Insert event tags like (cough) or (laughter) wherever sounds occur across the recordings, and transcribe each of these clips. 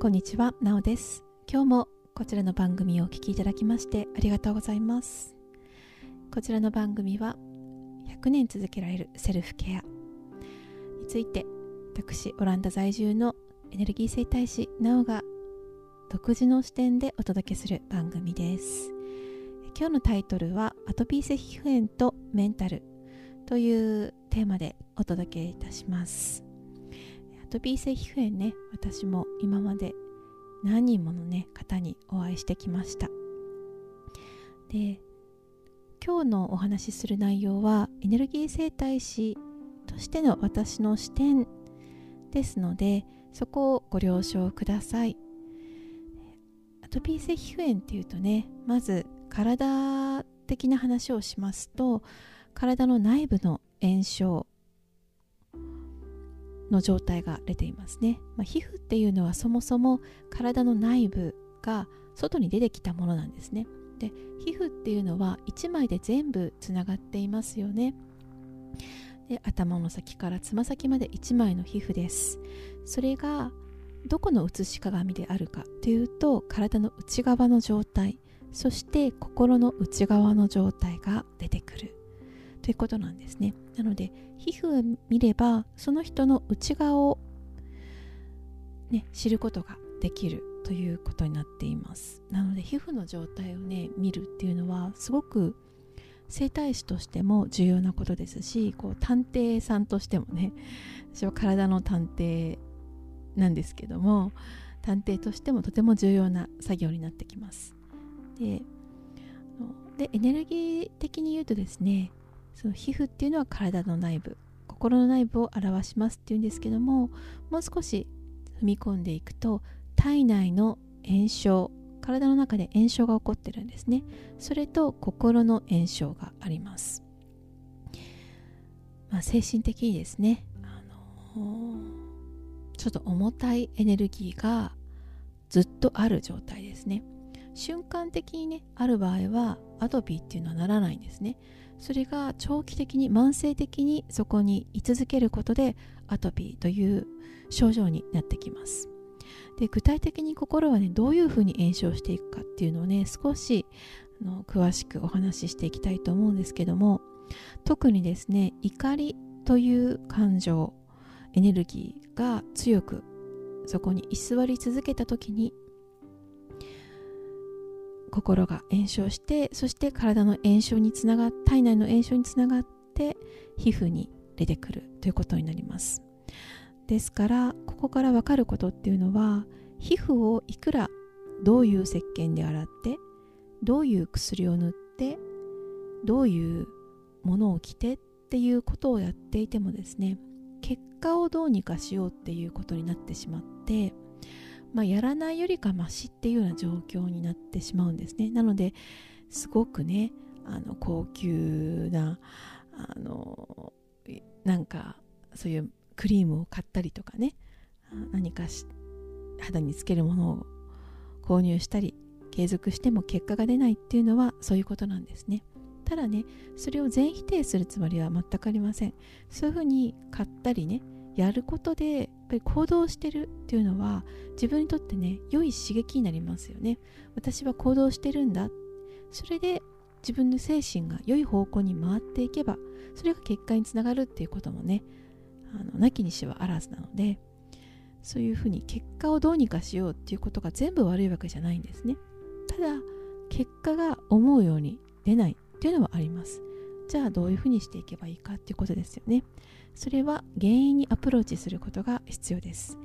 こんにちは、なおです。今日もこちらの番組をお聴きいただきましてありがとうございます。こちらの番組は100年続けられるセルフケアについて私オランダ在住のエネルギー生態師なおが独自の視点でお届けする番組です。今日のタイトルはアトピー性皮膚炎とメンタルというテーマでお届けいたします。トピー性皮膚炎ね私も今まで何人ものね方にお会いしてきました。で今日のお話しする内容はエネルギー生態師としての私の視点ですのでそこをご了承ください。アトピー性皮膚炎っていうとねまず体的な話をしますと体の内部の炎症の状態が出ていますね、まあ、皮膚っていうのはそもそも体の内部が外に出てきたものなんですね。で皮膚っていうのは1枚で全部つながっていますよね。で頭の先からつま先まで1枚の皮膚です。それがどこの写し鏡であるかというと体の内側の状態そして心の内側の状態が出てくる。ということなんですね。なので皮膚を見ればその人の内側を、ね、知ることができるということになっています。なので皮膚の状態をね見るっていうのはすごく整体師としても重要なことですしこう探偵さんとしてもね私は体の探偵なんですけども探偵としてもとても重要な作業になってきます。でエネルギー的に言うとですねその皮膚っていうのは体の内部心の内部を表しますっていうんですけどももう少し踏み込んでいくと体内の炎症体の中で炎症が起こってるんですね。それと心の炎症があります、まあ、精神的にですね、あのー、ちょっと重たいエネルギーがずっとある状態ですね。瞬間的にねある場合はアトピーっていうのはならないんですね。それが長期的に慢性的にそこに居続けることでアトピーという症状になってきます。で具体的に心はねどういうふうに炎症していくかっていうのをね少しあの詳しくお話ししていきたいと思うんですけども特にですね怒りという感情エネルギーが強くそこに居座り続けた時に心が炎症してそして体の炎症につながっ体内の炎症につながって皮膚に出てくるということになります。ですからここから分かることっていうのは皮膚をいくらどういう石鹸で洗ってどういう薬を塗ってどういうものを着てっていうことをやっていてもですね結果をどうにかしようっていうことになってしまってまあ、やらないよりかマシっていうような状況になってしまうんですね。なのですごくねあの高級なあのなんかそういうクリームを買ったりとかね何か肌につけるものを購入したり継続しても結果が出ないっていうのはそういうことなんですね。ただねそれを全否定するつもりは全くありません。そういうふうに買ったりねやることでぱり行動してるっていうのは自分にとってね良い刺激になりますよね。私は行動してるんだ。それで自分の精神が良い方向に回っていけばそれが結果につながるっていうこともねあのなきにしはあらずなのでそういうふうに結果をどうにかしようっていうことが全部悪いわけじゃないんですね。ただ結果が思うように出ないっていうのはあります。じゃあどういうふうにしていけばいいかっていうことですよね。それは原因にアプローチすることが必要です。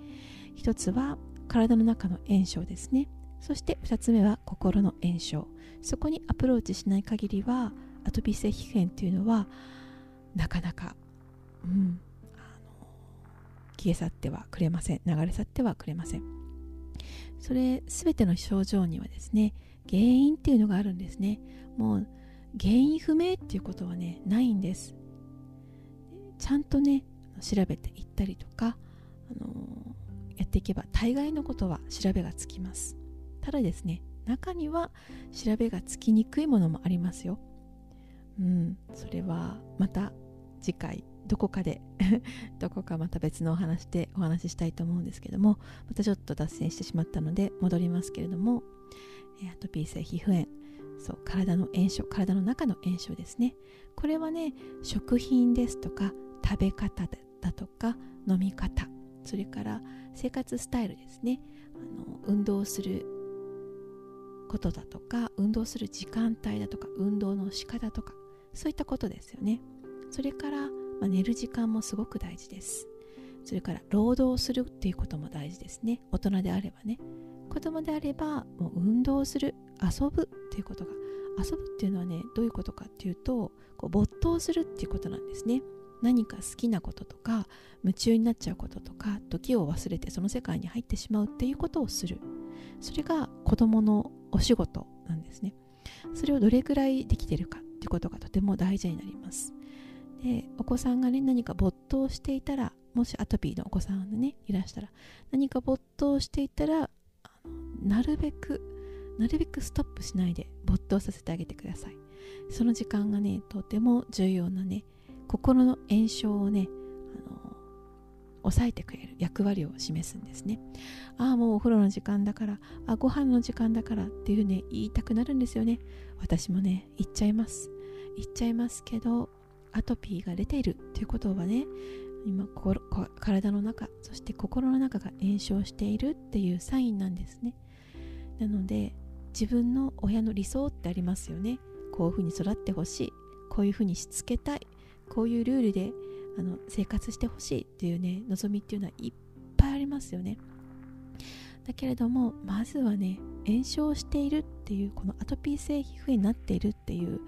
一つは体の中の炎症ですね。そして2つ目は心の炎症。そこにアプローチしない限りはアトピー性皮膚炎っていうのはなかなか、うん、あの消え去ってはくれません。流れ去ってはくれません。それ全ての症状にはですね原因っていうのがあるんですね。もう原因不明っていうことはねないんです。ちゃんとね調べていったりとか、あのー、やっていけば大概のことは調べがつきます。ただですね中には調べがつきにくいものもありますよ。うん。それはまた次回どこかで (laughs) どこかまた別のお話でお話ししたいと思うんですけどもまたちょっと脱線してしまったので戻りますけれどもアトピー性皮膚炎。そう体の炎症体の中の炎症ですね。これはね食品ですとか食べ方だとか飲み方それから生活スタイルですね。あの運動することだとか運動する時間帯だとか運動の仕方とかそういったことですよね。それから、まあ、寝る時間もすごく大事です。それから労働するっていうことも大事ですね。大人であればね。子供であればもう運動する遊ぶっていうことが遊ぶっていうのはねどういうことかっていうとこう没頭するっていうことなんですね。何か好きなこととか夢中になっちゃうこととか時を忘れてその世界に入ってしまうっていうことをする。それが子供のお仕事なんですね。それをどれくらいできてるかっていうことがとても大事になります。でお子さんがね何か没頭していたらもしアトピーのお子さんがねいらしたら何か没頭していたらなるべくなるべくストップしないで没頭させてあげてください。その時間がねとても重要なね心の炎症をねあの抑えてくれる役割を示すんですね。ああもうお風呂の時間だからあご飯の時間だからっていうね言いたくなるんですよね。私もね言っちゃいます。言っちゃいますけどアトピーが出ているっていうことはね今体の中そして心の中が炎症しているっていうサインなんですね。なので自分の親の理想ってありますよね。こういうふうに育ってほしい。こういうふうにしつけたい。こういうルールであの生活してほしいっていうね望みっていうのはいっぱいありますよね。だけれどもまずはね炎症しているっていうこのアトピー性皮膚炎になっているっていう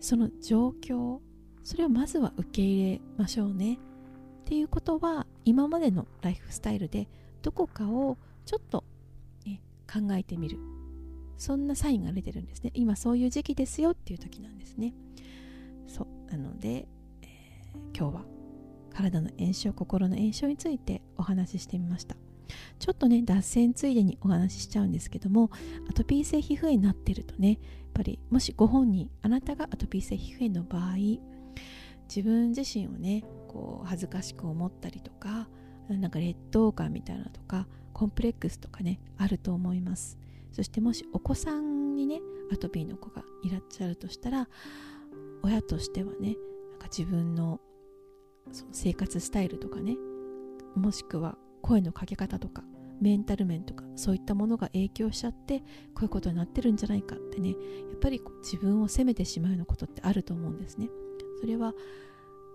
その状況それをまずは受け入れましょうね。っていうことは今までのライフスタイルでどこかをちょっと、ね、考えてみる。そんなサインが出てるんですね。今そういう時期ですよっていう時なんですね。そう。なので、えー、今日は体の炎症心の炎症についてお話ししてみました。ちょっとね脱線ついでにお話ししちゃうんですけどもアトピー性皮膚炎になってるとねやっぱりもしご本人あなたがアトピー性皮膚炎の場合自分自身をねこう恥ずかしく思ったりとかなんか劣等感みたいなとかコンプレックスとかねあると思います。そしてもしお子さんにねアトピーの子がいらっしゃるとしたら親としてはねなんか自分のその生活スタイルとかねもしくは声のかけ方とかメンタル面とかそういったものが影響しちゃってこういうことになってるんじゃないかってねやっぱり自分を責めてしまうようなことってあると思うんですね。それは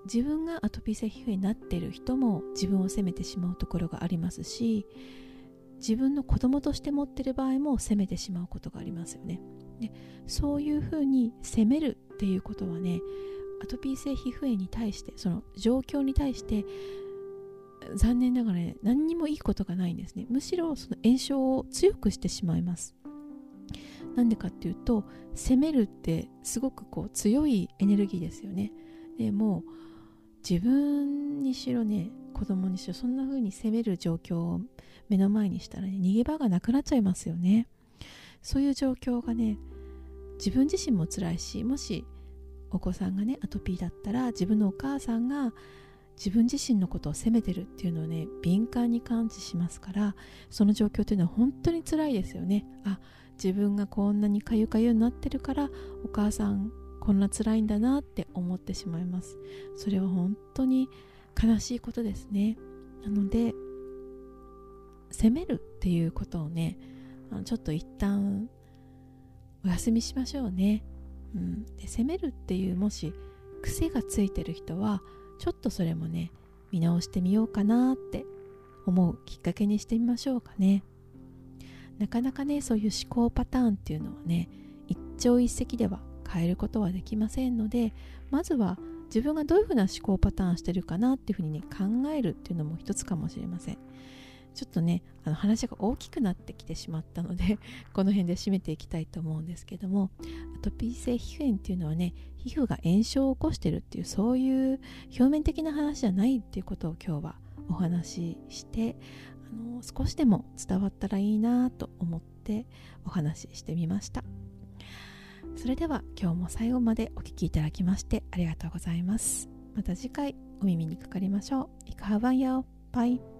自分がアトピー性皮膚炎になっている人も自分を責めてしまうところがありますし自分の子供として持ってる場合も責めてしまうことがありますよね。でそういうふうに責めるっていうことはねアトピー性皮膚炎に対してその状況に対して残念ながらね何にもいいことがないんですね。むしろその炎症を強くしてしまいます。なんでかっていうと責めるってすごくこう強いエネルギーですよね。でも自分にしろね子供にしろそんな風に責める状況を目の前にしたらね逃げ場がなくなっちゃいますよね。そういう状況がね自分自身も辛いしもしお子さんがねアトピーだったら自分のお母さんが自分自身のことを責めてるっていうのをね敏感に感知しますからその状況っていうのは本当に辛いですよね。あ自分がこんなにかゆかゆになってるからお母さんこんな辛いんだなって思ってしまいます。それは本当に悲しいことですね。なので責めるっていうことをねちょっと一旦お休みしましょうね、うん、で責めるっていうもし癖がついてる人はちょっとそれもね見直してみようかなって思うきっかけにしてみましょうかね。なかなかねそういう思考パターンっていうのはね一朝一夕では変えることはできませんのでまずは自分がどういうふうな思考パターンしてるかなっていうふうにね考えるっていうのも一つかもしれません。ちょっとねあの話が大きくなってきてしまったので (laughs) この辺で締めていきたいと思うんですけどもアトピー性皮膚炎っていうのはね皮膚が炎症を起こしてるっていうそういう表面的な話じゃないっていうことを今日はお話ししてあの少しでも伝わったらいいなと思ってお話ししてみました。それでは今日も最後までお聴きいただきましてありがとうございます。また次回お耳にかかりましょう。イカハバンヤオ。バイ。